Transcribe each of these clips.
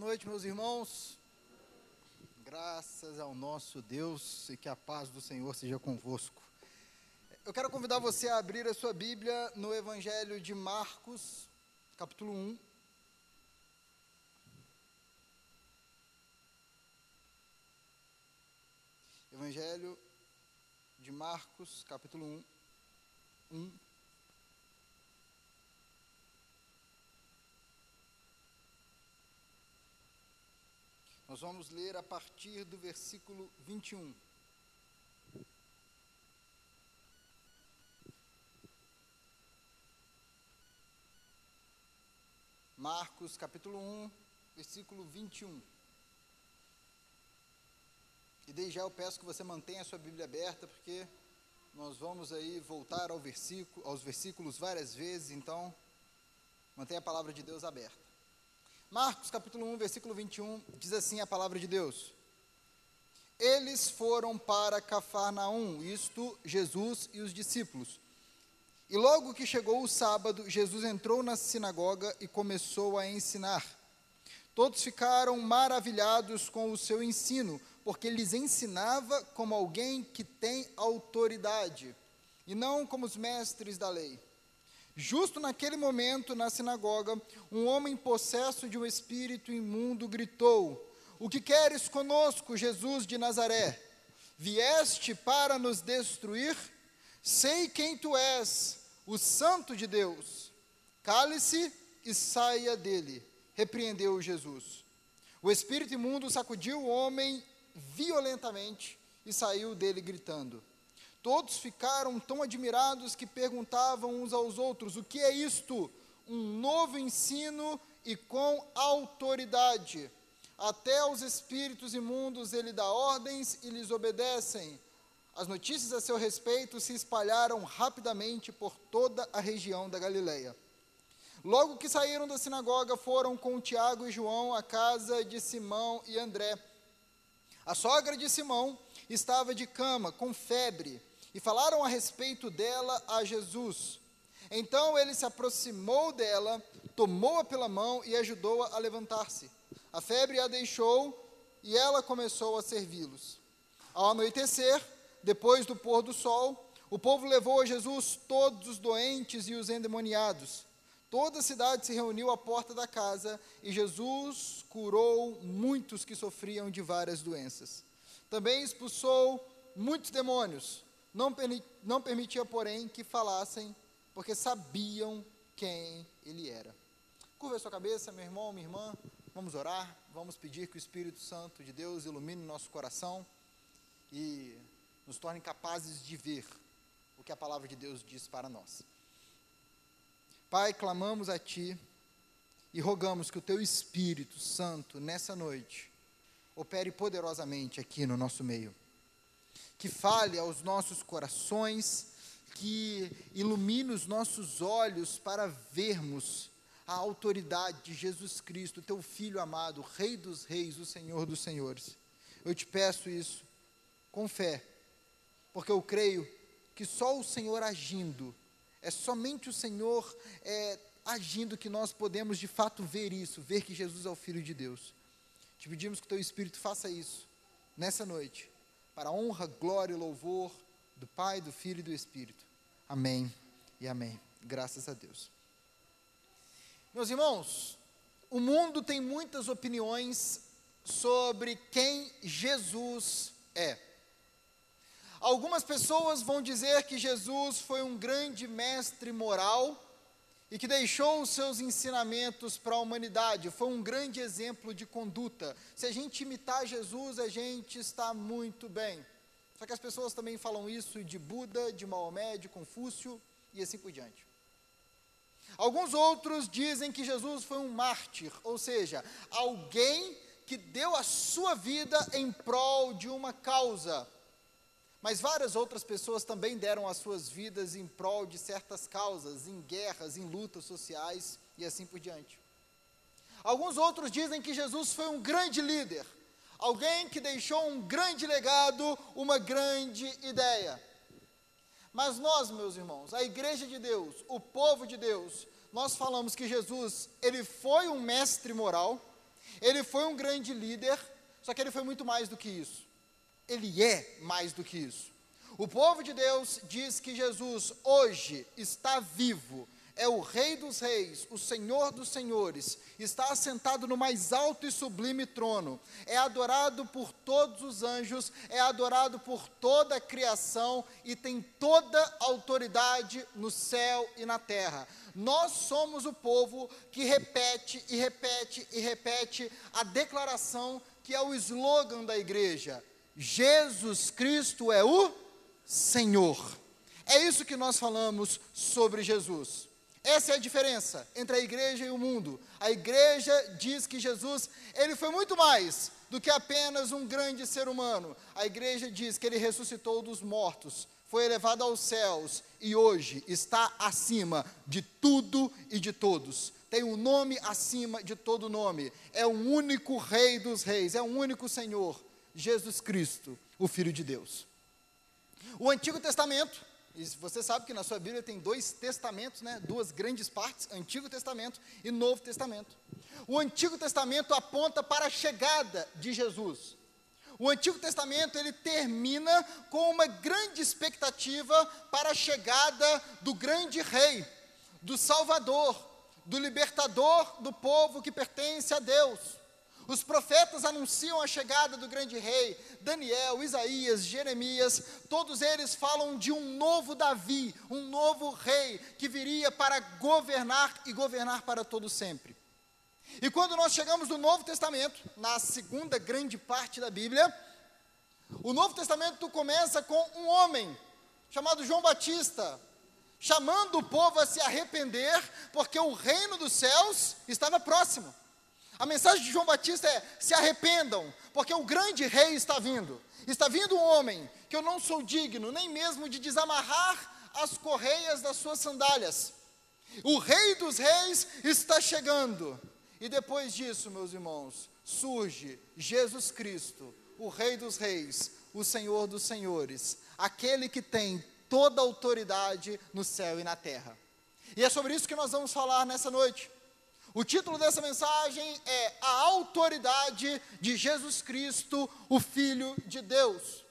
noite, meus irmãos. Graças ao nosso Deus e que a paz do Senhor seja convosco. Eu quero convidar você a abrir a sua Bíblia no Evangelho de Marcos, capítulo 1. Evangelho de Marcos, capítulo 1. 1. Nós vamos ler a partir do versículo 21. Marcos capítulo 1, versículo 21. E desde já eu peço que você mantenha a sua Bíblia aberta, porque nós vamos aí voltar ao versículo, aos versículos várias vezes, então mantenha a palavra de Deus aberta. Marcos capítulo 1, versículo 21, diz assim a palavra de Deus. Eles foram para Cafarnaum, isto Jesus e os discípulos. E logo que chegou o sábado, Jesus entrou na sinagoga e começou a ensinar. Todos ficaram maravilhados com o seu ensino, porque lhes ensinava como alguém que tem autoridade, e não como os mestres da lei. Justo naquele momento, na sinagoga, um homem possesso de um espírito imundo gritou: O que queres conosco, Jesus de Nazaré? Vieste para nos destruir? Sei quem tu és, o Santo de Deus. Cale-se e saia dele, repreendeu Jesus. O espírito imundo sacudiu o homem violentamente e saiu dele gritando. Todos ficaram tão admirados que perguntavam uns aos outros: o que é isto? Um novo ensino e com autoridade. Até aos espíritos imundos ele dá ordens e lhes obedecem. As notícias a seu respeito se espalharam rapidamente por toda a região da Galileia. Logo que saíram da sinagoga, foram com Tiago e João à casa de Simão e André. A sogra de Simão estava de cama, com febre e falaram a respeito dela a Jesus. Então ele se aproximou dela, tomou-a pela mão e ajudou-a a levantar-se. A febre a deixou e ela começou a servi-los. Ao anoitecer, depois do pôr do sol, o povo levou a Jesus todos os doentes e os endemoniados. Toda a cidade se reuniu à porta da casa e Jesus curou muitos que sofriam de várias doenças. Também expulsou muitos demônios não, não permitia, porém, que falassem, porque sabiam quem ele era. Curva a sua cabeça, meu irmão, minha irmã. Vamos orar, vamos pedir que o Espírito Santo de Deus ilumine nosso coração e nos torne capazes de ver o que a palavra de Deus diz para nós. Pai, clamamos a Ti e rogamos que o Teu Espírito Santo, nessa noite, opere poderosamente aqui no nosso meio que fale aos nossos corações, que ilumine os nossos olhos para vermos a autoridade de Jesus Cristo, teu Filho amado, Rei dos Reis, o Senhor dos Senhores. Eu te peço isso com fé, porque eu creio que só o Senhor agindo, é somente o Senhor é, agindo que nós podemos de fato ver isso, ver que Jesus é o Filho de Deus. Te pedimos que teu Espírito faça isso nessa noite para a honra, glória e louvor do Pai, do Filho e do Espírito. Amém e amém. Graças a Deus. Meus irmãos, o mundo tem muitas opiniões sobre quem Jesus é. Algumas pessoas vão dizer que Jesus foi um grande mestre moral e que deixou os seus ensinamentos para a humanidade. Foi um grande exemplo de conduta. Se a gente imitar Jesus, a gente está muito bem. Só que as pessoas também falam isso de Buda, de Maomé, de Confúcio e assim por diante. Alguns outros dizem que Jesus foi um mártir, ou seja, alguém que deu a sua vida em prol de uma causa mas várias outras pessoas também deram as suas vidas em prol de certas causas, em guerras, em lutas sociais e assim por diante. Alguns outros dizem que Jesus foi um grande líder, alguém que deixou um grande legado, uma grande ideia. Mas nós, meus irmãos, a igreja de Deus, o povo de Deus, nós falamos que Jesus, ele foi um mestre moral, Ele foi um grande líder, só que ele foi muito mais do que isso. Ele é mais do que isso. O povo de Deus diz que Jesus hoje está vivo, é o Rei dos Reis, o Senhor dos Senhores, está assentado no mais alto e sublime trono, é adorado por todos os anjos, é adorado por toda a criação e tem toda a autoridade no céu e na terra. Nós somos o povo que repete e repete e repete a declaração que é o slogan da igreja: Jesus Cristo é o Senhor. É isso que nós falamos sobre Jesus. Essa é a diferença entre a igreja e o mundo. A igreja diz que Jesus, ele foi muito mais do que apenas um grande ser humano. A igreja diz que ele ressuscitou dos mortos, foi elevado aos céus e hoje está acima de tudo e de todos. Tem um nome acima de todo nome. É o único Rei dos Reis, é o único Senhor, Jesus Cristo, o Filho de Deus. O Antigo Testamento e você sabe que na sua Bíblia tem dois testamentos, né? duas grandes partes, Antigo Testamento e Novo Testamento. O Antigo Testamento aponta para a chegada de Jesus. O Antigo Testamento ele termina com uma grande expectativa para a chegada do grande rei, do Salvador, do libertador do povo que pertence a Deus. Os profetas anunciam a chegada do grande rei, Daniel, Isaías, Jeremias, todos eles falam de um novo Davi, um novo rei que viria para governar e governar para todo sempre. E quando nós chegamos no Novo Testamento, na segunda grande parte da Bíblia, o Novo Testamento começa com um homem chamado João Batista, chamando o povo a se arrepender, porque o reino dos céus estava próximo. A mensagem de João Batista é: se arrependam, porque o grande rei está vindo. Está vindo um homem que eu não sou digno nem mesmo de desamarrar as correias das suas sandálias. O rei dos reis está chegando. E depois disso, meus irmãos, surge Jesus Cristo, o rei dos reis, o senhor dos senhores, aquele que tem toda a autoridade no céu e na terra. E é sobre isso que nós vamos falar nessa noite. O título dessa mensagem é A Autoridade de Jesus Cristo, o Filho de Deus.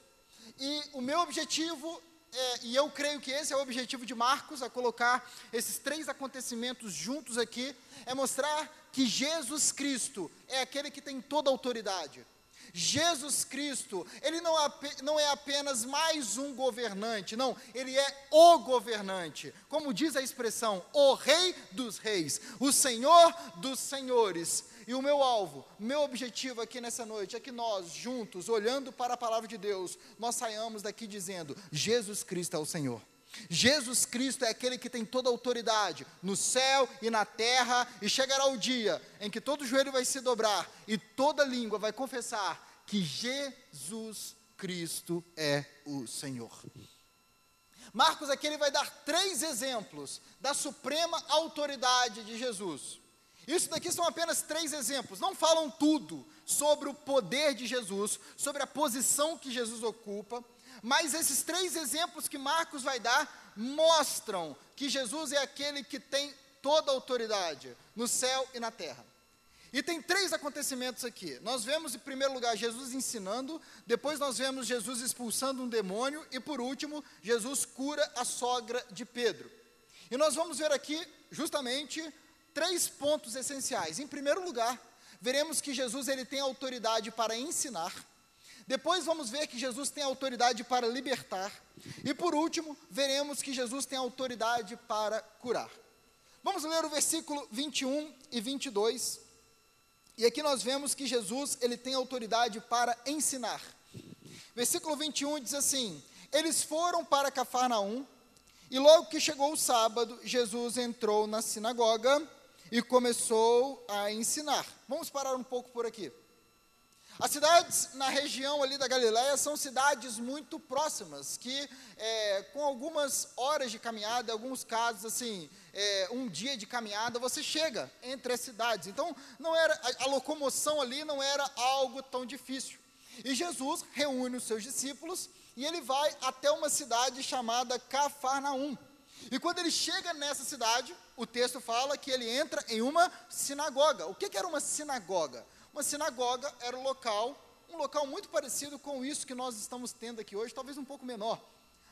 E o meu objetivo, é, e eu creio que esse é o objetivo de Marcos, a colocar esses três acontecimentos juntos aqui, é mostrar que Jesus Cristo é aquele que tem toda a autoridade. Jesus Cristo, ele não, não é apenas mais um governante, não, ele é o governante. Como diz a expressão, o Rei dos Reis, o Senhor dos Senhores. E o meu alvo, meu objetivo aqui nessa noite é que nós, juntos, olhando para a palavra de Deus, nós saiamos daqui dizendo: Jesus Cristo é o Senhor. Jesus Cristo é aquele que tem toda a autoridade no céu e na terra, e chegará o dia em que todo joelho vai se dobrar e toda língua vai confessar que Jesus Cristo é o Senhor. Marcos aqui ele vai dar três exemplos da suprema autoridade de Jesus. Isso daqui são apenas três exemplos, não falam tudo sobre o poder de Jesus, sobre a posição que Jesus ocupa, mas esses três exemplos que Marcos vai dar mostram que Jesus é aquele que tem toda a autoridade no céu e na terra. E tem três acontecimentos aqui. Nós vemos, em primeiro lugar, Jesus ensinando, depois nós vemos Jesus expulsando um demônio, e por último, Jesus cura a sogra de Pedro. E nós vamos ver aqui, justamente, três pontos essenciais. Em primeiro lugar, veremos que Jesus ele tem autoridade para ensinar. Depois vamos ver que Jesus tem autoridade para libertar. E por último, veremos que Jesus tem autoridade para curar. Vamos ler o versículo 21 e 22 e aqui nós vemos que Jesus, ele tem autoridade para ensinar. Versículo 21 diz assim: Eles foram para Cafarnaum, e logo que chegou o sábado, Jesus entrou na sinagoga e começou a ensinar. Vamos parar um pouco por aqui. As cidades na região ali da Galiléia são cidades muito próximas, que é, com algumas horas de caminhada, alguns casos assim, é, um dia de caminhada, você chega entre as cidades. Então, não era a, a locomoção ali não era algo tão difícil. E Jesus reúne os seus discípulos e ele vai até uma cidade chamada Cafarnaum. E quando ele chega nessa cidade, o texto fala que ele entra em uma sinagoga. O que, que era uma sinagoga? Uma sinagoga era o local, um local muito parecido com isso que nós estamos tendo aqui hoje, talvez um pouco menor.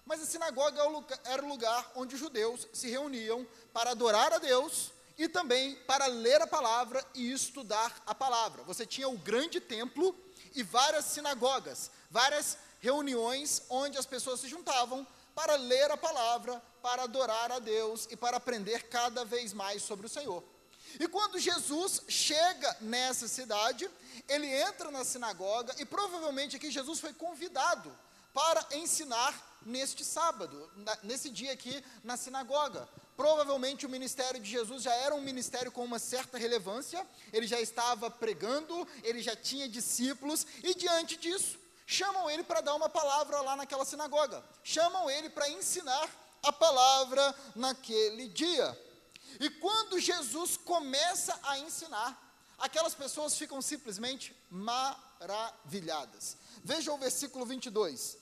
Mas a sinagoga é era o lugar onde os judeus se reuniam para adorar a Deus e também para ler a palavra e estudar a palavra. Você tinha o grande templo e várias sinagogas, várias reuniões onde as pessoas se juntavam para ler a palavra, para adorar a Deus e para aprender cada vez mais sobre o Senhor. E quando Jesus chega nessa cidade, ele entra na sinagoga e provavelmente aqui Jesus foi convidado para ensinar neste sábado, nesse dia aqui na sinagoga. Provavelmente o ministério de Jesus já era um ministério com uma certa relevância, ele já estava pregando, ele já tinha discípulos, e diante disso, chamam ele para dar uma palavra lá naquela sinagoga, chamam ele para ensinar a palavra naquele dia. E quando Jesus começa a ensinar, aquelas pessoas ficam simplesmente maravilhadas. Veja o versículo 22.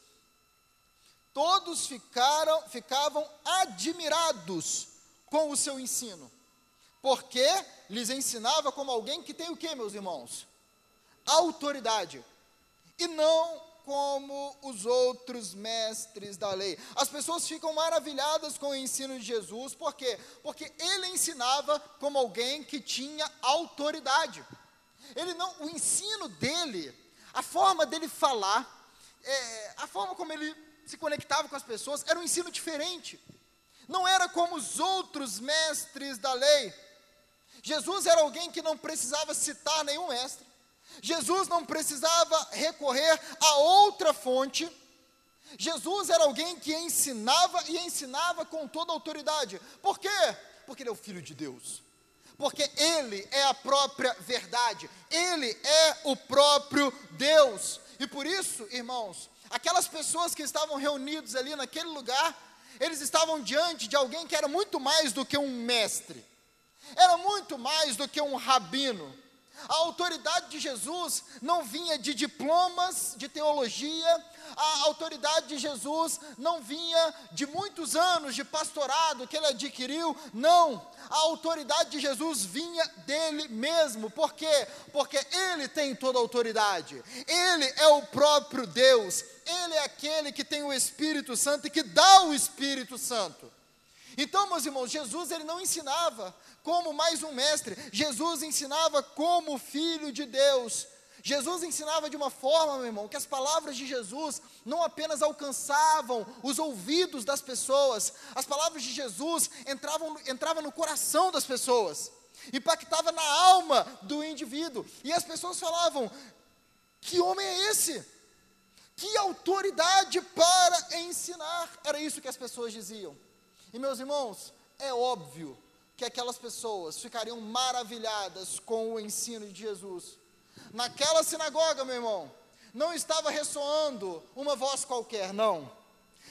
Todos ficaram, ficavam admirados com o seu ensino, porque lhes ensinava como alguém que tem o que, meus irmãos? Autoridade. E não como os outros mestres da lei. As pessoas ficam maravilhadas com o ensino de Jesus, por quê? Porque ele ensinava como alguém que tinha autoridade. Ele não, o ensino dele, a forma dele falar, é, a forma como ele se conectava com as pessoas, era um ensino diferente. Não era como os outros mestres da lei. Jesus era alguém que não precisava citar nenhum mestre. Jesus não precisava recorrer a outra fonte. Jesus era alguém que ensinava e ensinava com toda autoridade. Por quê? Porque ele é o Filho de Deus. Porque ele é a própria verdade. Ele é o próprio Deus. E por isso, irmãos, aquelas pessoas que estavam reunidos ali naquele lugar, eles estavam diante de alguém que era muito mais do que um mestre. Era muito mais do que um rabino a autoridade de Jesus não vinha de diplomas de teologia, a autoridade de Jesus não vinha de muitos anos de pastorado que ele adquiriu, não. A autoridade de Jesus vinha dele mesmo. Por quê? Porque ele tem toda a autoridade. Ele é o próprio Deus. Ele é aquele que tem o Espírito Santo e que dá o Espírito Santo. Então, meus irmãos, Jesus ele não ensinava como mais um mestre, Jesus ensinava como filho de Deus. Jesus ensinava de uma forma, meu irmão, que as palavras de Jesus não apenas alcançavam os ouvidos das pessoas, as palavras de Jesus entravam, entravam no coração das pessoas, impactava na alma do indivíduo, e as pessoas falavam: que homem é esse? Que autoridade para ensinar? Era isso que as pessoas diziam. E meus irmãos, é óbvio que aquelas pessoas ficariam maravilhadas com o ensino de Jesus. Naquela sinagoga, meu irmão, não estava ressoando uma voz qualquer, não.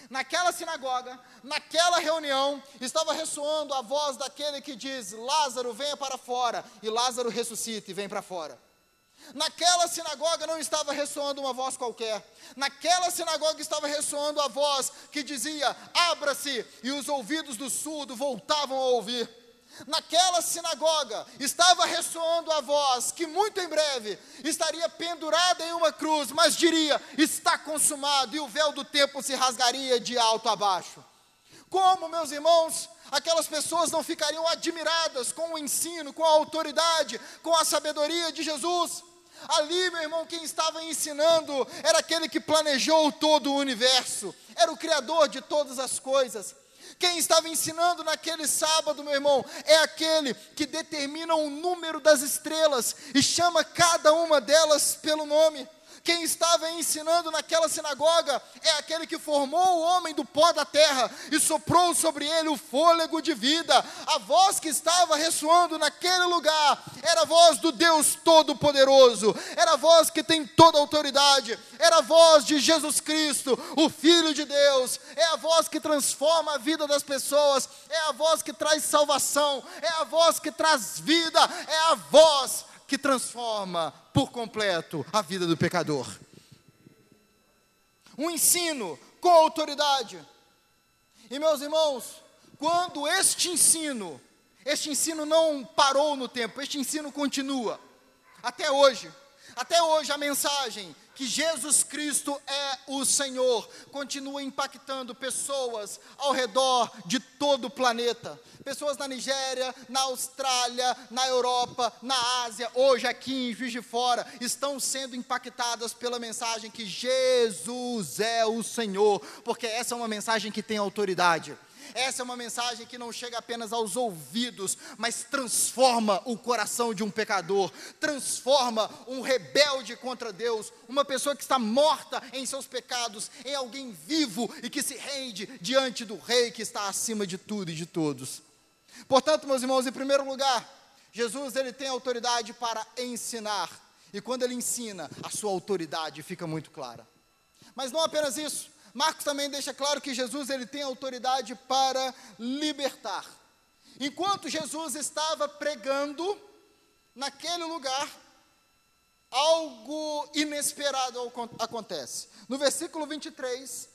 Naquela sinagoga, naquela reunião, estava ressoando a voz daquele que diz: Lázaro, venha para fora, e Lázaro ressuscita e vem para fora. Naquela sinagoga não estava ressoando uma voz qualquer. Naquela sinagoga estava ressoando a voz que dizia: Abra-se, e os ouvidos do surdo voltavam a ouvir. Naquela sinagoga estava ressoando a voz que muito em breve estaria pendurada em uma cruz, mas diria: Está consumado, e o véu do templo se rasgaria de alto a baixo. Como, meus irmãos, aquelas pessoas não ficariam admiradas com o ensino, com a autoridade, com a sabedoria de Jesus? Ali, meu irmão, quem estava ensinando era aquele que planejou todo o universo, era o Criador de todas as coisas. Quem estava ensinando naquele sábado, meu irmão, é aquele que determina o número das estrelas e chama cada uma delas pelo nome. Quem estava ensinando naquela sinagoga é aquele que formou o homem do pó da terra e soprou sobre ele o fôlego de vida. A voz que estava ressoando naquele lugar era a voz do Deus Todo-Poderoso, era a voz que tem toda a autoridade, era a voz de Jesus Cristo, o Filho de Deus, é a voz que transforma a vida das pessoas, é a voz que traz salvação, é a voz que traz vida, é a voz que transforma por completo a vida do pecador. Um ensino com autoridade. E meus irmãos, quando este ensino, este ensino não parou no tempo, este ensino continua até hoje. Até hoje a mensagem que Jesus Cristo é o Senhor continua impactando pessoas ao redor de todo o planeta. Pessoas na Nigéria, na Austrália, na Europa, na Ásia, hoje aqui em Juiz de Fora, estão sendo impactadas pela mensagem que Jesus é o Senhor, porque essa é uma mensagem que tem autoridade. Essa é uma mensagem que não chega apenas aos ouvidos, mas transforma o coração de um pecador, transforma um rebelde contra Deus, uma pessoa que está morta em seus pecados, em alguém vivo e que se rende diante do Rei que está acima de tudo e de todos. Portanto, meus irmãos, em primeiro lugar, Jesus ele tem autoridade para ensinar, e quando ele ensina, a sua autoridade fica muito clara. Mas não apenas isso, Marcos também deixa claro que Jesus ele tem autoridade para libertar. Enquanto Jesus estava pregando naquele lugar, algo inesperado acontece. No versículo 23,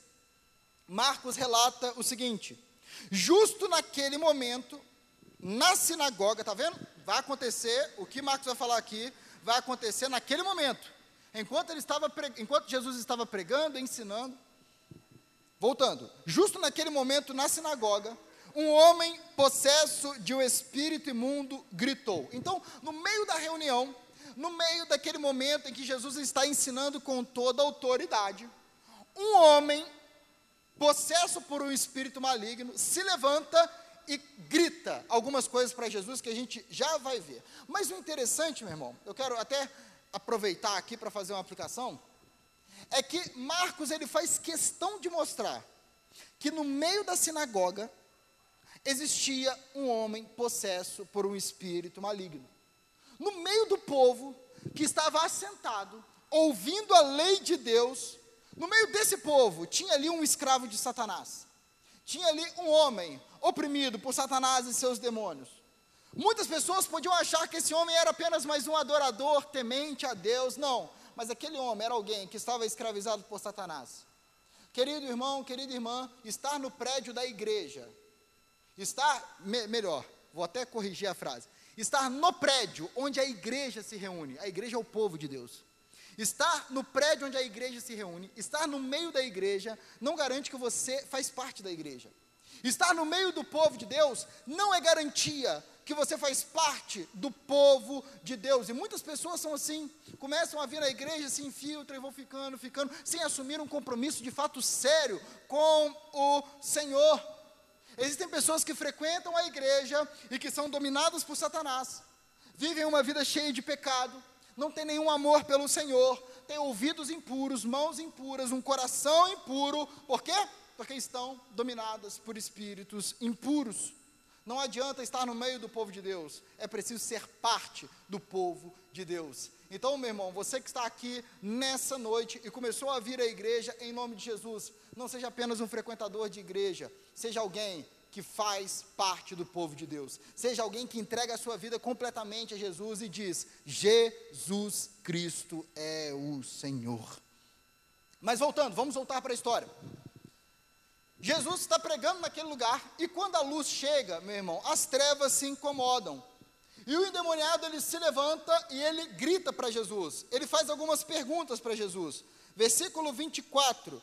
Marcos relata o seguinte: Justo naquele momento, na sinagoga, tá vendo? Vai acontecer, o que Marcos vai falar aqui, vai acontecer naquele momento. Enquanto, ele estava, enquanto Jesus estava pregando, ensinando, Voltando, justo naquele momento na sinagoga, um homem possesso de um espírito imundo gritou. Então, no meio da reunião, no meio daquele momento em que Jesus está ensinando com toda autoridade, um homem possesso por um espírito maligno se levanta e grita algumas coisas para Jesus que a gente já vai ver. Mas o interessante, meu irmão, eu quero até aproveitar aqui para fazer uma aplicação é que Marcos ele faz questão de mostrar que no meio da sinagoga existia um homem possesso por um espírito maligno. No meio do povo que estava assentado, ouvindo a lei de Deus, no meio desse povo tinha ali um escravo de Satanás. Tinha ali um homem oprimido por Satanás e seus demônios. Muitas pessoas podiam achar que esse homem era apenas mais um adorador temente a Deus. Não, mas aquele homem era alguém que estava escravizado por Satanás. Querido irmão, querida irmã, estar no prédio da igreja, estar, me, melhor, vou até corrigir a frase, estar no prédio onde a igreja se reúne, a igreja é o povo de Deus. Estar no prédio onde a igreja se reúne, estar no meio da igreja, não garante que você faz parte da igreja. Estar no meio do povo de Deus não é garantia que você faz parte do povo de Deus. E muitas pessoas são assim, começam a vir à igreja, se infiltram e vão ficando, ficando, sem assumir um compromisso de fato sério com o Senhor. Existem pessoas que frequentam a igreja e que são dominadas por Satanás, vivem uma vida cheia de pecado, não têm nenhum amor pelo Senhor, têm ouvidos impuros, mãos impuras, um coração impuro, por quê? Porque estão dominadas por espíritos impuros. Não adianta estar no meio do povo de Deus, é preciso ser parte do povo de Deus. Então, meu irmão, você que está aqui nessa noite e começou a vir à igreja em nome de Jesus, não seja apenas um frequentador de igreja, seja alguém que faz parte do povo de Deus. Seja alguém que entrega a sua vida completamente a Jesus e diz: Jesus Cristo é o Senhor. Mas voltando, vamos voltar para a história. Jesus está pregando naquele lugar e quando a luz chega, meu irmão, as trevas se incomodam. E o endemoniado ele se levanta e ele grita para Jesus. Ele faz algumas perguntas para Jesus. Versículo 24.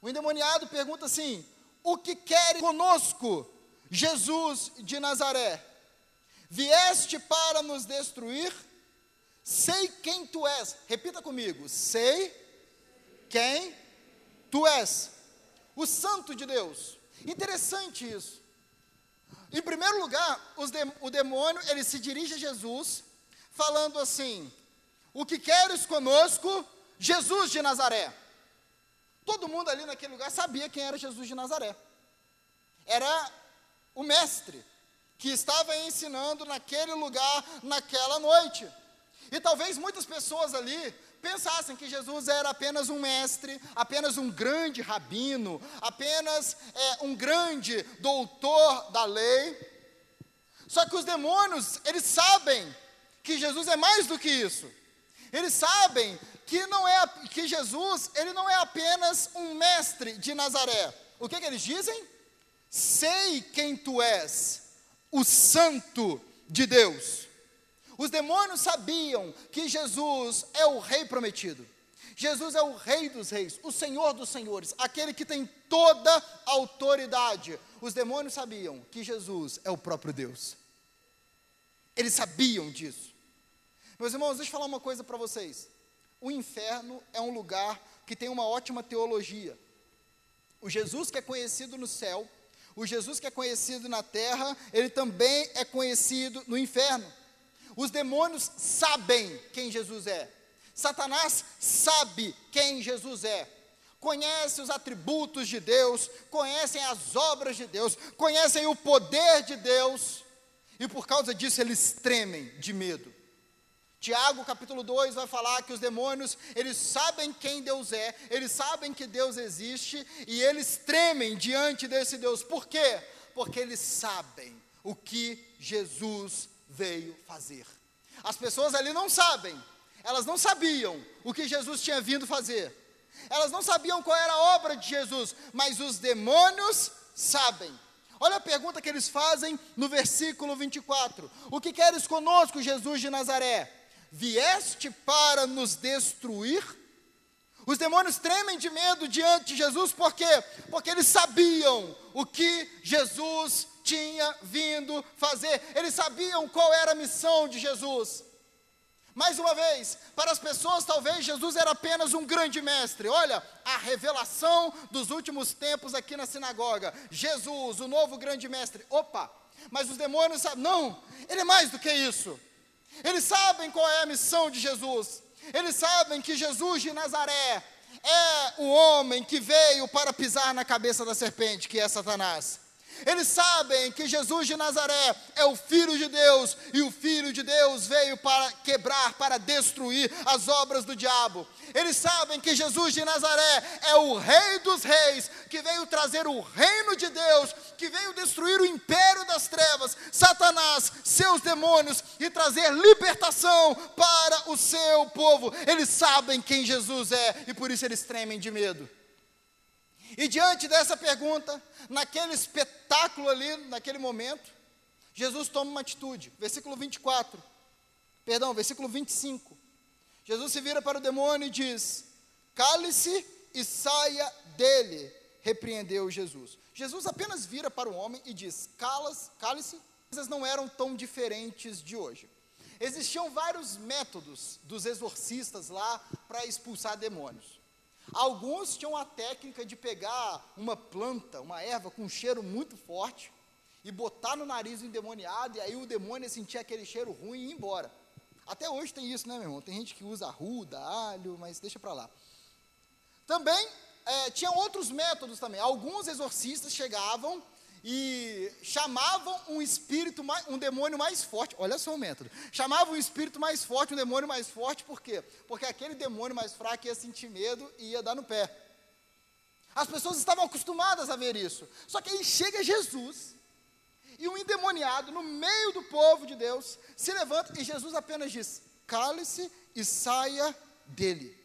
O endemoniado pergunta assim: O que quer conosco, Jesus de Nazaré? Vieste para nos destruir? Sei quem tu és. Repita comigo: Sei quem tu és o santo de Deus. Interessante isso. Em primeiro lugar, de, o demônio ele se dirige a Jesus, falando assim: O que queres conosco, Jesus de Nazaré? Todo mundo ali naquele lugar sabia quem era Jesus de Nazaré. Era o mestre que estava ensinando naquele lugar, naquela noite. E talvez muitas pessoas ali pensassem que Jesus era apenas um mestre, apenas um grande rabino, apenas é, um grande doutor da lei. Só que os demônios, eles sabem que Jesus é mais do que isso. Eles sabem que não é que Jesus, ele não é apenas um mestre de Nazaré. O que, que eles dizem? Sei quem tu és, o santo de Deus. Os demônios sabiam que Jesus é o rei prometido. Jesus é o rei dos reis, o senhor dos senhores, aquele que tem toda a autoridade. Os demônios sabiam que Jesus é o próprio Deus. Eles sabiam disso. Meus irmãos, deixa eu falar uma coisa para vocês. O inferno é um lugar que tem uma ótima teologia. O Jesus que é conhecido no céu, o Jesus que é conhecido na terra, ele também é conhecido no inferno. Os demônios sabem quem Jesus é. Satanás sabe quem Jesus é. Conhece os atributos de Deus, conhecem as obras de Deus, conhecem o poder de Deus, e por causa disso eles tremem de medo. Tiago capítulo 2 vai falar que os demônios, eles sabem quem Deus é, eles sabem que Deus existe e eles tremem diante desse Deus. Por quê? Porque eles sabem o que Jesus veio fazer. As pessoas ali não sabem, elas não sabiam o que Jesus tinha vindo fazer. Elas não sabiam qual era a obra de Jesus, mas os demônios sabem. Olha a pergunta que eles fazem no versículo 24: O que queres conosco, Jesus de Nazaré? Vieste para nos destruir? Os demônios tremem de medo diante de Jesus, por quê? Porque eles sabiam o que Jesus tinha vindo fazer, eles sabiam qual era a missão de Jesus. Mais uma vez, para as pessoas, talvez Jesus era apenas um grande mestre. Olha, a revelação dos últimos tempos aqui na sinagoga. Jesus, o novo grande mestre. Opa! Mas os demônios sabem, não, ele é mais do que isso. Eles sabem qual é a missão de Jesus. Eles sabem que Jesus de Nazaré é o homem que veio para pisar na cabeça da serpente, que é Satanás. Eles sabem que Jesus de Nazaré é o Filho de Deus e o Filho de Deus veio para quebrar, para destruir as obras do diabo. Eles sabem que Jesus de Nazaré é o Rei dos Reis, que veio trazer o reino de Deus, que veio destruir o império das trevas, Satanás, seus demônios e trazer libertação para o seu povo. Eles sabem quem Jesus é e por isso eles tremem de medo. E diante dessa pergunta, naquele espetáculo ali, naquele momento, Jesus toma uma atitude. Versículo 24. Perdão, versículo 25. Jesus se vira para o demônio e diz: Cale-se e saia dele, repreendeu Jesus. Jesus apenas vira para o homem e diz: Cale-se. Coisas não eram tão diferentes de hoje. Existiam vários métodos dos exorcistas lá para expulsar demônios. Alguns tinham a técnica de pegar uma planta, uma erva com um cheiro muito forte e botar no nariz do endemoniado, e aí o demônio sentia aquele cheiro ruim e ir embora. Até hoje tem isso, né, meu irmão? Tem gente que usa arruda, alho, mas deixa para lá. Também é, tinha outros métodos também. Alguns exorcistas chegavam e chamavam um espírito, um demônio mais forte. Olha só o método. Chamavam um espírito mais forte, um demônio mais forte, por quê? Porque aquele demônio mais fraco ia sentir medo e ia dar no pé. As pessoas estavam acostumadas a ver isso. Só que aí chega Jesus e um endemoniado no meio do povo de Deus se levanta e Jesus apenas diz: cale-se e saia dele.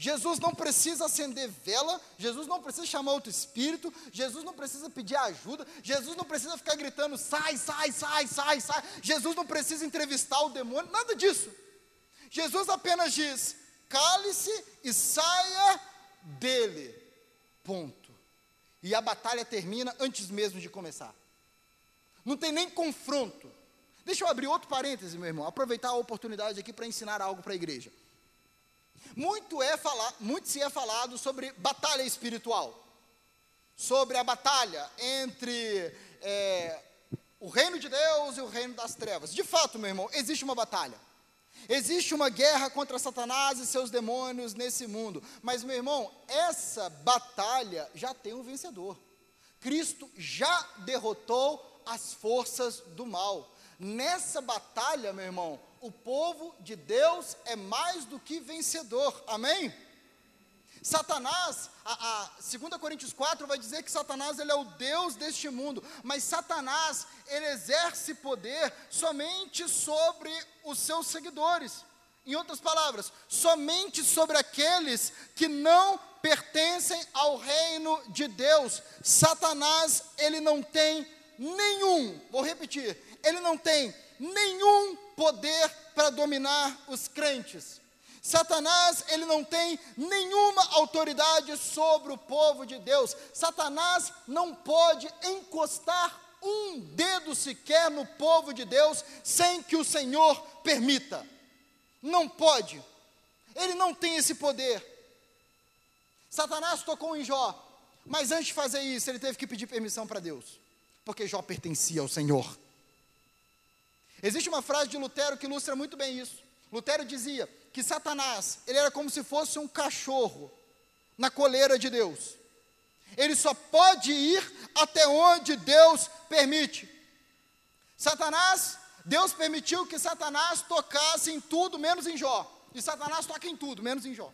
Jesus não precisa acender vela, Jesus não precisa chamar outro espírito, Jesus não precisa pedir ajuda, Jesus não precisa ficar gritando: sai, sai, sai, sai, sai. Jesus não precisa entrevistar o demônio, nada disso. Jesus apenas diz: cale-se e saia dele. Ponto. E a batalha termina antes mesmo de começar. Não tem nem confronto. Deixa eu abrir outro parêntese, meu irmão, aproveitar a oportunidade aqui para ensinar algo para a igreja. Muito, é falar, muito se é falado sobre batalha espiritual, sobre a batalha entre é, o reino de Deus e o reino das trevas. De fato, meu irmão, existe uma batalha. Existe uma guerra contra Satanás e seus demônios nesse mundo. Mas, meu irmão, essa batalha já tem um vencedor. Cristo já derrotou as forças do mal. Nessa batalha, meu irmão, o povo de Deus é mais do que vencedor. Amém? Satanás, a, a 2 Coríntios 4 vai dizer que Satanás ele é o Deus deste mundo, mas Satanás ele exerce poder somente sobre os seus seguidores. Em outras palavras, somente sobre aqueles que não pertencem ao reino de Deus. Satanás ele não tem nenhum, vou repetir, ele não tem nenhum poder para dominar os crentes. Satanás, ele não tem nenhuma autoridade sobre o povo de Deus. Satanás não pode encostar um dedo sequer no povo de Deus sem que o Senhor permita. Não pode. Ele não tem esse poder. Satanás tocou em Jó, mas antes de fazer isso, ele teve que pedir permissão para Deus, porque Jó pertencia ao Senhor. Existe uma frase de Lutero que ilustra muito bem isso. Lutero dizia que Satanás, ele era como se fosse um cachorro na coleira de Deus. Ele só pode ir até onde Deus permite. Satanás, Deus permitiu que Satanás tocasse em tudo menos em Jó. E Satanás toca em tudo menos em Jó.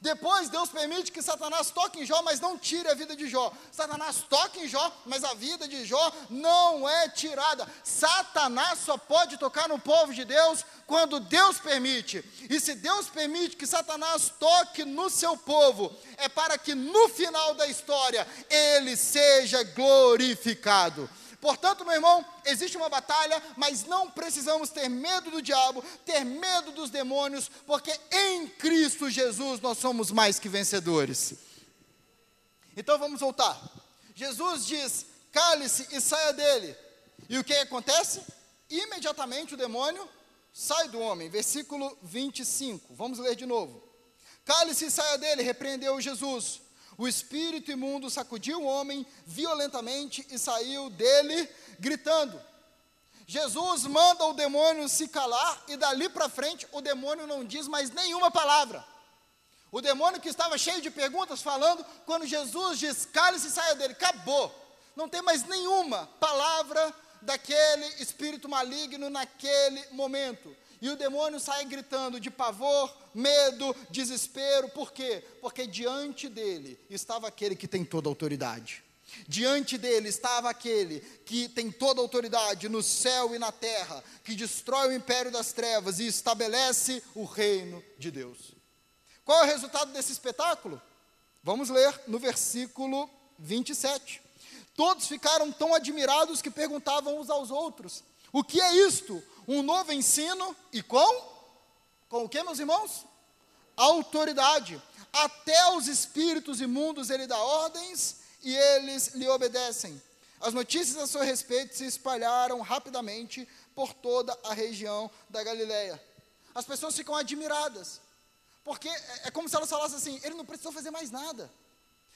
Depois Deus permite que Satanás toque em Jó, mas não tire a vida de Jó. Satanás toca em Jó, mas a vida de Jó não é tirada. Satanás só pode tocar no povo de Deus quando Deus permite. E se Deus permite que Satanás toque no seu povo, é para que no final da história ele seja glorificado. Portanto, meu irmão, existe uma batalha, mas não precisamos ter medo do diabo, ter medo dos demônios, porque em Cristo Jesus nós somos mais que vencedores. Então vamos voltar. Jesus diz: cale-se e saia dele. E o que acontece? Imediatamente o demônio sai do homem. Versículo 25. Vamos ler de novo. Cale-se e saia dele, repreendeu Jesus. O espírito imundo sacudiu o homem violentamente e saiu dele gritando. Jesus manda o demônio se calar e dali para frente o demônio não diz mais nenhuma palavra. O demônio que estava cheio de perguntas falando, quando Jesus diz cale-se e saia dele, acabou. Não tem mais nenhuma palavra daquele espírito maligno naquele momento. E o demônio sai gritando de pavor, medo, desespero. Por quê? Porque diante dele estava aquele que tem toda a autoridade. Diante dele estava aquele que tem toda a autoridade no céu e na terra, que destrói o império das trevas e estabelece o reino de Deus. Qual é o resultado desse espetáculo? Vamos ler no versículo 27. Todos ficaram tão admirados que perguntavam uns aos outros: O que é isto? Um novo ensino e com com o que, meus irmãos? Autoridade. Até os espíritos imundos ele dá ordens e eles lhe obedecem. As notícias a seu respeito se espalharam rapidamente por toda a região da Galileia. As pessoas ficam admiradas, porque é, é como se elas falassem assim: ele não precisou fazer mais nada.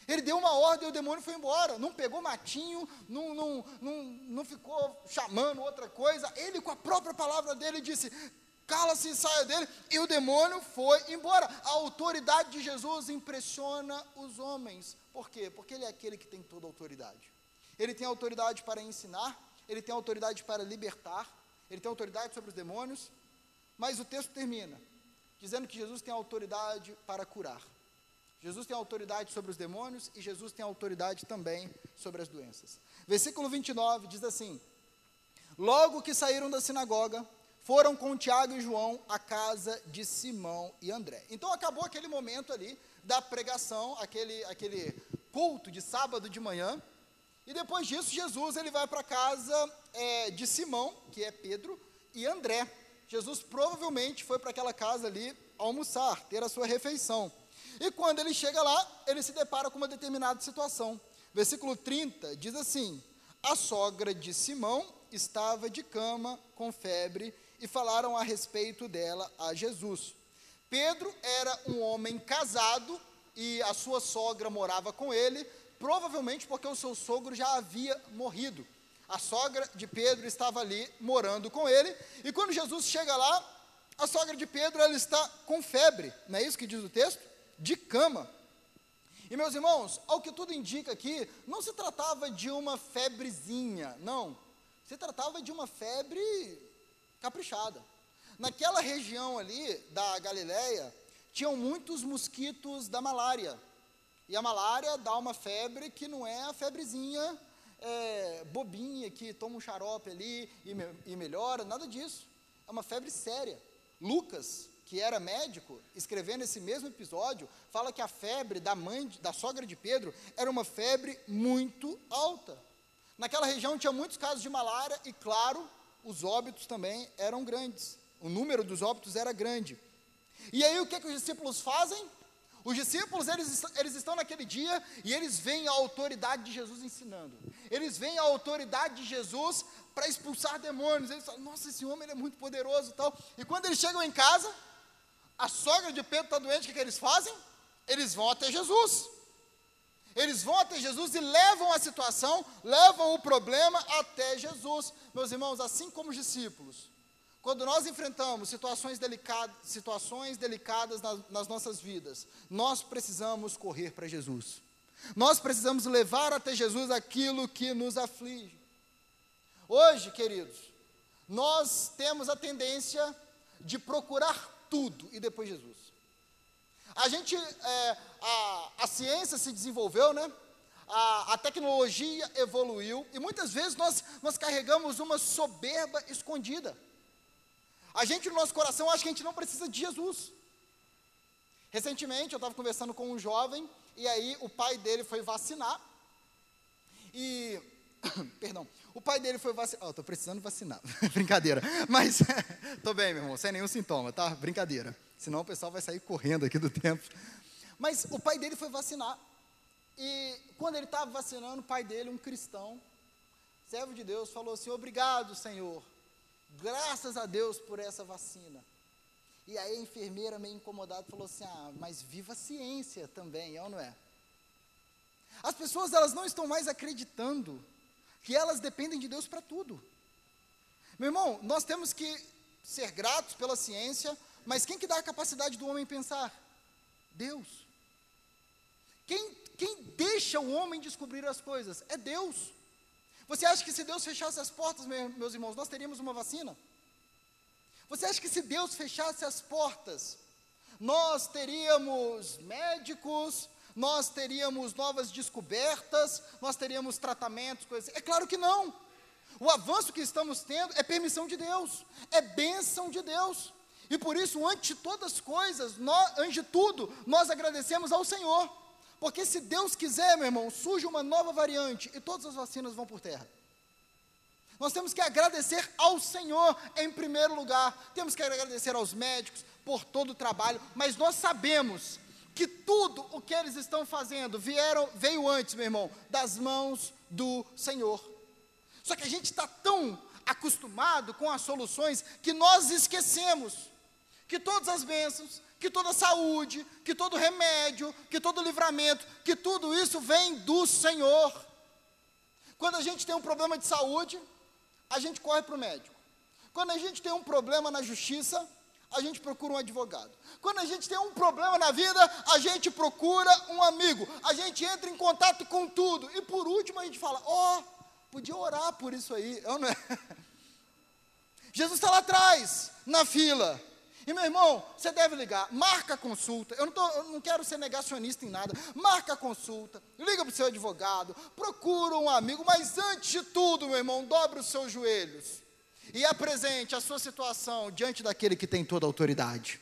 Ele deu uma ordem e o demônio foi embora. Não pegou matinho, não, não, não, não ficou chamando outra coisa. Ele, com a própria palavra dele, disse: cala-se e saia dele. E o demônio foi embora. A autoridade de Jesus impressiona os homens. Por quê? Porque ele é aquele que tem toda a autoridade. Ele tem autoridade para ensinar, ele tem autoridade para libertar, ele tem autoridade sobre os demônios. Mas o texto termina dizendo que Jesus tem autoridade para curar. Jesus tem autoridade sobre os demônios e Jesus tem autoridade também sobre as doenças. Versículo 29 diz assim: Logo que saíram da sinagoga, foram com Tiago e João à casa de Simão e André. Então acabou aquele momento ali da pregação, aquele, aquele culto de sábado de manhã. E depois disso, Jesus ele vai para a casa é, de Simão, que é Pedro, e André. Jesus provavelmente foi para aquela casa ali almoçar, ter a sua refeição. E quando ele chega lá, ele se depara com uma determinada situação. Versículo 30 diz assim: A sogra de Simão estava de cama com febre e falaram a respeito dela a Jesus. Pedro era um homem casado e a sua sogra morava com ele, provavelmente porque o seu sogro já havia morrido. A sogra de Pedro estava ali morando com ele, e quando Jesus chega lá, a sogra de Pedro ela está com febre, não é isso que diz o texto? De cama. E meus irmãos, ao que tudo indica aqui, não se tratava de uma febrezinha, não. Se tratava de uma febre caprichada. Naquela região ali da Galileia, tinham muitos mosquitos da malária. E a malária dá uma febre que não é a febrezinha é, bobinha que toma um xarope ali e, me, e melhora, nada disso. É uma febre séria. Lucas, que era médico, escrevendo esse mesmo episódio, fala que a febre da mãe, da sogra de Pedro, era uma febre muito alta. Naquela região tinha muitos casos de malária e, claro, os óbitos também eram grandes. O número dos óbitos era grande. E aí o que, que os discípulos fazem? Os discípulos, eles, eles estão naquele dia e eles veem a autoridade de Jesus ensinando. Eles veem a autoridade de Jesus para expulsar demônios. Eles falam, nossa, esse homem é muito poderoso e tal. E quando eles chegam em casa, a sogra de Pedro está doente, o que, que eles fazem? Eles vão até Jesus. Eles vão até Jesus e levam a situação, levam o problema até Jesus. Meus irmãos, assim como os discípulos, quando nós enfrentamos situações delicadas, situações delicadas nas, nas nossas vidas, nós precisamos correr para Jesus. Nós precisamos levar até Jesus aquilo que nos aflige. Hoje, queridos, nós temos a tendência de procurar tudo e depois Jesus. A gente, é, a, a ciência se desenvolveu, né? A, a, tecnologia evoluiu e muitas vezes nós, nós carregamos uma soberba escondida. A gente, no nosso coração, acha que a gente não precisa de Jesus. Recentemente, eu estava conversando com um jovem, e aí o pai dele foi vacinar. E, perdão, o pai dele foi vacinar. Oh, estou precisando vacinar. Brincadeira. Mas, estou bem, meu irmão, sem nenhum sintoma, tá? Brincadeira. Senão o pessoal vai sair correndo aqui do tempo. Mas o pai dele foi vacinar. E quando ele estava vacinando, o pai dele, um cristão, servo de Deus, falou assim: Obrigado, Senhor Graças a Deus por essa vacina. E aí a enfermeira, meio incomodada, falou assim: Ah, mas viva a ciência também, é ou não é? As pessoas elas não estão mais acreditando que elas dependem de Deus para tudo. Meu irmão, nós temos que ser gratos pela ciência, mas quem que dá a capacidade do homem pensar? Deus. Quem, quem deixa o homem descobrir as coisas? É Deus. Você acha que se Deus fechasse as portas, meus irmãos, nós teríamos uma vacina? Você acha que se Deus fechasse as portas, nós teríamos médicos, nós teríamos novas descobertas, nós teríamos tratamentos, coisas? É claro que não. O avanço que estamos tendo é permissão de Deus, é bênção de Deus. E por isso, ante todas as coisas, nós, antes de tudo, nós agradecemos ao Senhor. Porque se Deus quiser, meu irmão, surge uma nova variante e todas as vacinas vão por terra. Nós temos que agradecer ao Senhor em primeiro lugar, temos que agradecer aos médicos por todo o trabalho, mas nós sabemos que tudo o que eles estão fazendo vieram, veio antes, meu irmão, das mãos do Senhor. Só que a gente está tão acostumado com as soluções que nós esquecemos que todas as bênçãos, que toda saúde, que todo remédio, que todo livramento, que tudo isso vem do Senhor. Quando a gente tem um problema de saúde, a gente corre para o médico. Quando a gente tem um problema na justiça, a gente procura um advogado. Quando a gente tem um problema na vida, a gente procura um amigo. A gente entra em contato com tudo. E por último a gente fala: Ó, oh, podia orar por isso aí. Eu não é? Jesus está lá atrás, na fila. E meu irmão, você deve ligar, marca a consulta. Eu não, tô, eu não quero ser negacionista em nada. Marca a consulta, liga para o seu advogado, procura um amigo, mas antes de tudo, meu irmão, dobre os seus joelhos e apresente a sua situação diante daquele que tem toda a autoridade,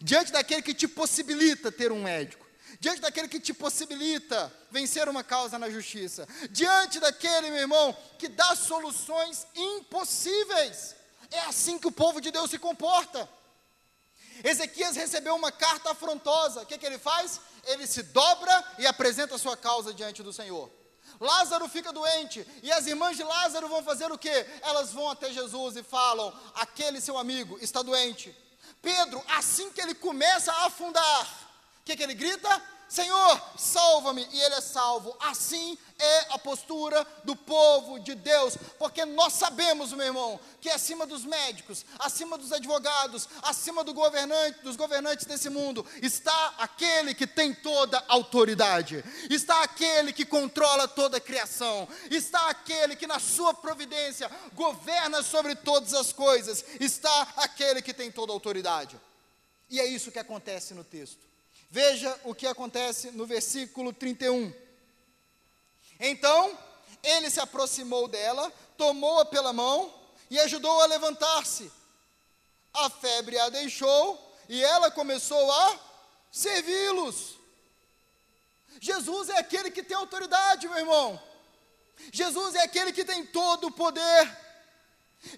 diante daquele que te possibilita ter um médico, diante daquele que te possibilita vencer uma causa na justiça, diante daquele, meu irmão, que dá soluções impossíveis. É assim que o povo de Deus se comporta. Ezequias recebeu uma carta afrontosa. O que, que ele faz? Ele se dobra e apresenta a sua causa diante do Senhor. Lázaro fica doente e as irmãs de Lázaro vão fazer o quê? Elas vão até Jesus e falam: aquele seu amigo está doente. Pedro, assim que ele começa a afundar, o que, que ele grita? Senhor, salva-me, e ele é salvo. Assim é a postura do povo de Deus, porque nós sabemos, meu irmão, que acima dos médicos, acima dos advogados, acima do governante, dos governantes desse mundo, está aquele que tem toda autoridade, está aquele que controla toda a criação, está aquele que na sua providência governa sobre todas as coisas, está aquele que tem toda a autoridade. E é isso que acontece no texto. Veja o que acontece no versículo 31. Então, ele se aproximou dela, tomou-a pela mão e ajudou a levantar-se. A febre a deixou e ela começou a servi-los. Jesus é aquele que tem autoridade, meu irmão. Jesus é aquele que tem todo o poder.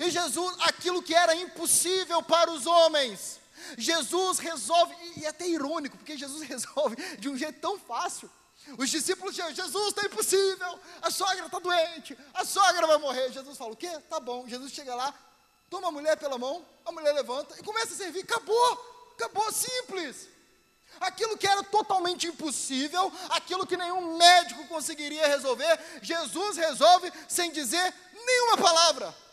E Jesus, aquilo que era impossível para os homens, Jesus resolve, e é até irônico, porque Jesus resolve de um jeito tão fácil. Os discípulos dizem, Jesus está impossível, a sogra está doente, a sogra vai morrer. Jesus fala, o quê? Tá bom. Jesus chega lá, toma a mulher pela mão, a mulher levanta e começa a servir. Acabou, acabou, simples. Aquilo que era totalmente impossível, aquilo que nenhum médico conseguiria resolver, Jesus resolve sem dizer nenhuma palavra.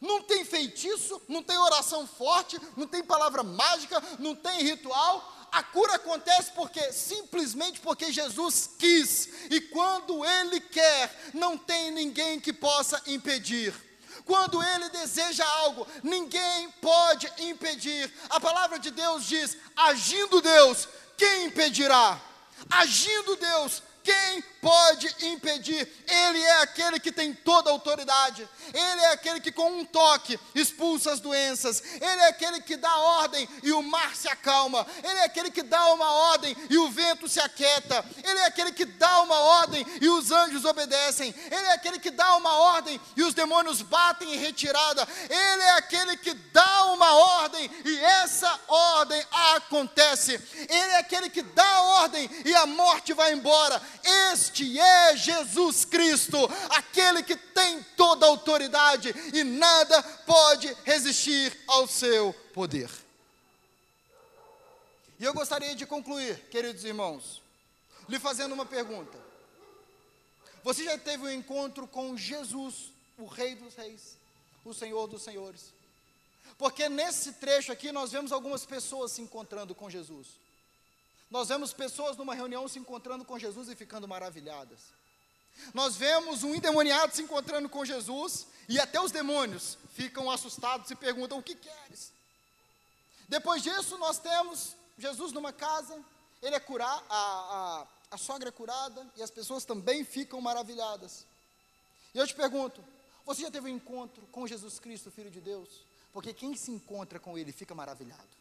Não tem feitiço, não tem oração forte, não tem palavra mágica, não tem ritual. A cura acontece porque simplesmente porque Jesus quis. E quando ele quer, não tem ninguém que possa impedir. Quando ele deseja algo, ninguém pode impedir. A palavra de Deus diz: agindo Deus, quem impedirá? Agindo Deus, quem pode impedir? Ele é aquele que tem toda a autoridade. Ele é aquele que, com um toque, expulsa as doenças. Ele é aquele que dá ordem e o mar se acalma. Ele é aquele que dá uma ordem e o vento se aquieta. Ele é aquele que dá uma ordem e os anjos obedecem. Ele é aquele que dá uma ordem e os demônios batem em retirada. Ele é aquele que dá uma ordem e essa ordem acontece. Ele é aquele que dá a ordem e a morte vai embora. Este é Jesus Cristo, aquele que tem toda a autoridade e nada pode resistir ao seu poder. E eu gostaria de concluir, queridos irmãos, lhe fazendo uma pergunta. Você já teve um encontro com Jesus, o Rei dos Reis, o Senhor dos Senhores? Porque nesse trecho aqui nós vemos algumas pessoas se encontrando com Jesus. Nós vemos pessoas numa reunião se encontrando com Jesus e ficando maravilhadas. Nós vemos um endemoniado se encontrando com Jesus e até os demônios ficam assustados e perguntam: O que queres? Depois disso, nós temos Jesus numa casa, ele é a, a, a sogra é curada e as pessoas também ficam maravilhadas. E eu te pergunto: você já teve um encontro com Jesus Cristo, Filho de Deus? Porque quem se encontra com Ele fica maravilhado.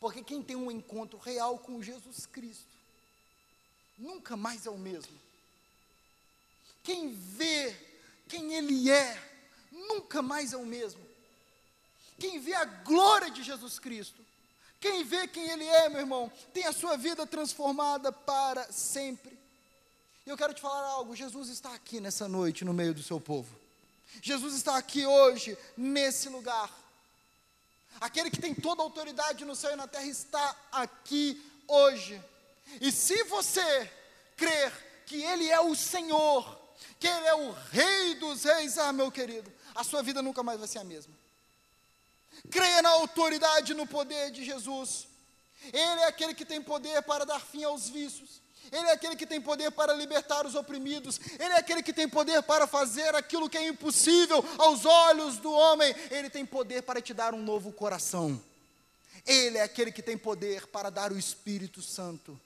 Porque quem tem um encontro real com Jesus Cristo, nunca mais é o mesmo. Quem vê quem Ele é, nunca mais é o mesmo. Quem vê a glória de Jesus Cristo, quem vê quem Ele é, meu irmão, tem a sua vida transformada para sempre. E eu quero te falar algo: Jesus está aqui nessa noite no meio do seu povo. Jesus está aqui hoje, nesse lugar. Aquele que tem toda a autoridade no céu e na terra está aqui hoje. E se você crer que Ele é o Senhor, que Ele é o Rei dos Reis, ah, meu querido, a sua vida nunca mais vai ser a mesma. Creia na autoridade e no poder de Jesus. Ele é aquele que tem poder para dar fim aos vícios. Ele é aquele que tem poder para libertar os oprimidos. Ele é aquele que tem poder para fazer aquilo que é impossível aos olhos do homem. Ele tem poder para te dar um novo coração. Ele é aquele que tem poder para dar o Espírito Santo.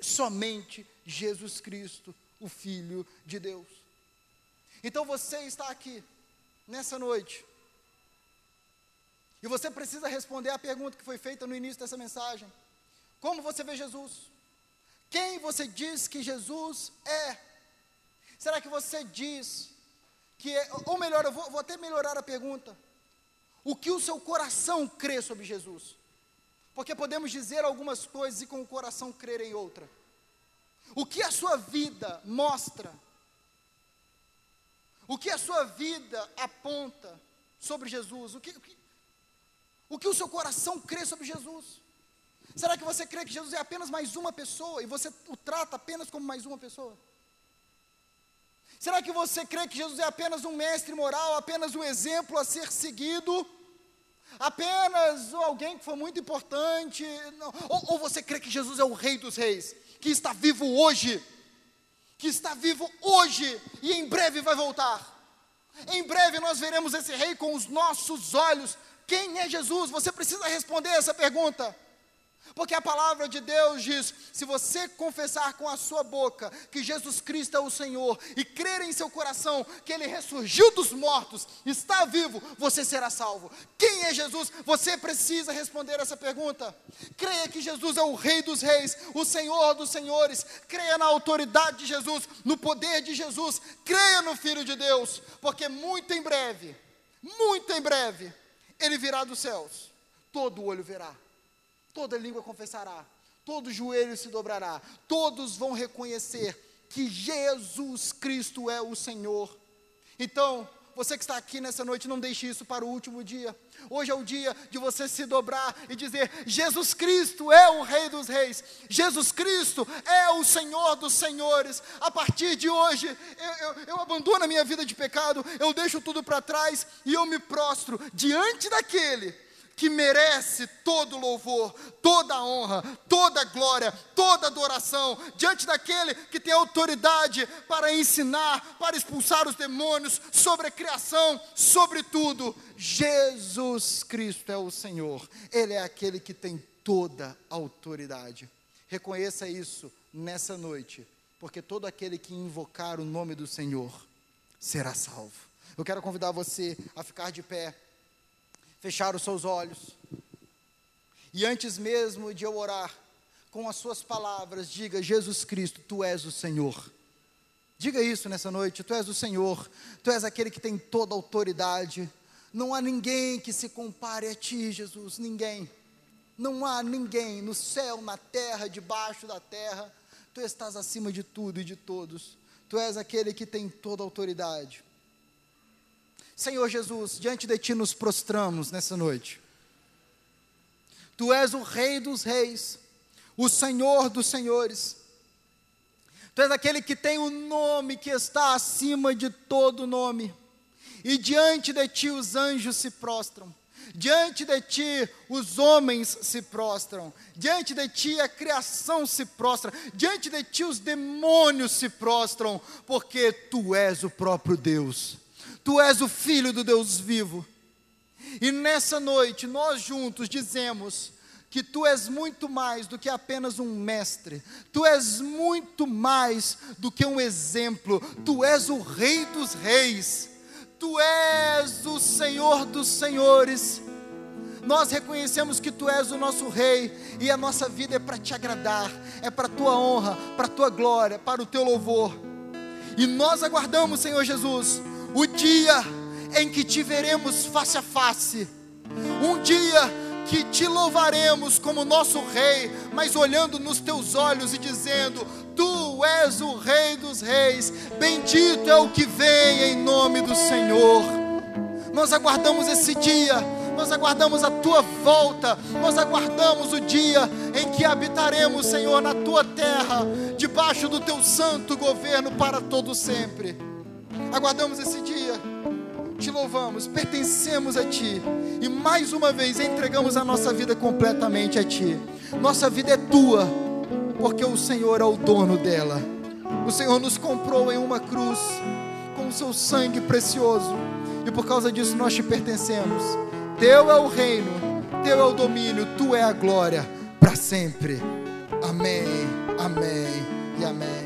Somente Jesus Cristo, o Filho de Deus. Então você está aqui, nessa noite, e você precisa responder a pergunta que foi feita no início dessa mensagem: Como você vê Jesus? Quem você diz que Jesus é? Será que você diz que é, ou melhor, eu vou, vou até melhorar a pergunta. O que o seu coração crê sobre Jesus? Porque podemos dizer algumas coisas e com o coração crer em outra. O que a sua vida mostra? O que a sua vida aponta sobre Jesus? O que, o que, o, que o seu coração crê sobre Jesus? Será que você crê que Jesus é apenas mais uma pessoa e você o trata apenas como mais uma pessoa? Será que você crê que Jesus é apenas um mestre moral, apenas um exemplo a ser seguido? Apenas alguém que foi muito importante? Ou, ou você crê que Jesus é o Rei dos Reis, que está vivo hoje, que está vivo hoje e em breve vai voltar? Em breve nós veremos esse Rei com os nossos olhos. Quem é Jesus? Você precisa responder essa pergunta. Porque a palavra de Deus diz: se você confessar com a sua boca que Jesus Cristo é o Senhor e crer em seu coração que ele ressurgiu dos mortos, está vivo, você será salvo. Quem é Jesus? Você precisa responder essa pergunta. Creia que Jesus é o Rei dos Reis, o Senhor dos Senhores. Creia na autoridade de Jesus, no poder de Jesus. Creia no Filho de Deus, porque muito em breve muito em breve, ele virá dos céus. Todo olho verá, toda língua confessará, todo joelho se dobrará, todos vão reconhecer que Jesus Cristo é o Senhor. Então, você que está aqui nessa noite, não deixe isso para o último dia. Hoje é o dia de você se dobrar e dizer: Jesus Cristo é o Rei dos Reis, Jesus Cristo é o Senhor dos Senhores. A partir de hoje, eu, eu, eu abandono a minha vida de pecado, eu deixo tudo para trás e eu me prostro diante daquele que merece todo louvor, toda honra, toda glória, toda adoração, diante daquele que tem autoridade para ensinar, para expulsar os demônios, sobre a criação, sobre tudo. Jesus Cristo é o Senhor, Ele é aquele que tem toda a autoridade. Reconheça isso nessa noite, porque todo aquele que invocar o nome do Senhor será salvo. Eu quero convidar você a ficar de pé fechar os seus olhos. E antes mesmo de eu orar, com as suas palavras, diga: Jesus Cristo, tu és o Senhor. Diga isso nessa noite: Tu és o Senhor, Tu és aquele que tem toda a autoridade. Não há ninguém que se compare a Ti, Jesus, ninguém. Não há ninguém no céu, na terra, debaixo da terra. Tu estás acima de tudo e de todos. Tu és aquele que tem toda a autoridade. Senhor Jesus, diante de Ti nos prostramos nessa noite. Tu és o Rei dos Reis, o Senhor dos Senhores. Tu és aquele que tem o nome que está acima de todo nome. E diante de Ti os anjos se prostram. Diante de ti os homens se prostram, diante de ti a criação se prostra, diante de ti os demônios se prostram, porque tu és o próprio Deus. Tu és o Filho do Deus vivo. E nessa noite, nós juntos dizemos que tu és muito mais do que apenas um mestre, tu és muito mais do que um exemplo, tu és o Rei dos Reis, tu és o Senhor dos Senhores. Nós reconhecemos que tu és o nosso Rei e a nossa vida é para te agradar, é para a tua honra, para a tua glória, para o teu louvor. E nós aguardamos, Senhor Jesus, o dia em que te veremos face a face, um dia que te louvaremos como nosso Rei, mas olhando nos teus olhos e dizendo: Tu és o Rei dos Reis, bendito é o que vem em nome do Senhor. Nós aguardamos esse dia, nós aguardamos a tua volta, nós aguardamos o dia em que habitaremos, Senhor, na tua terra, debaixo do teu santo governo para todo sempre. Aguardamos esse dia, te louvamos, pertencemos a Ti e mais uma vez entregamos a nossa vida completamente a Ti. Nossa vida é Tua, porque o Senhor é o dono dela. O Senhor nos comprou em uma cruz com o Seu sangue precioso e por causa disso nós te pertencemos. Teu é o reino, Teu é o domínio, Tu é a glória para sempre. Amém, amém e amém.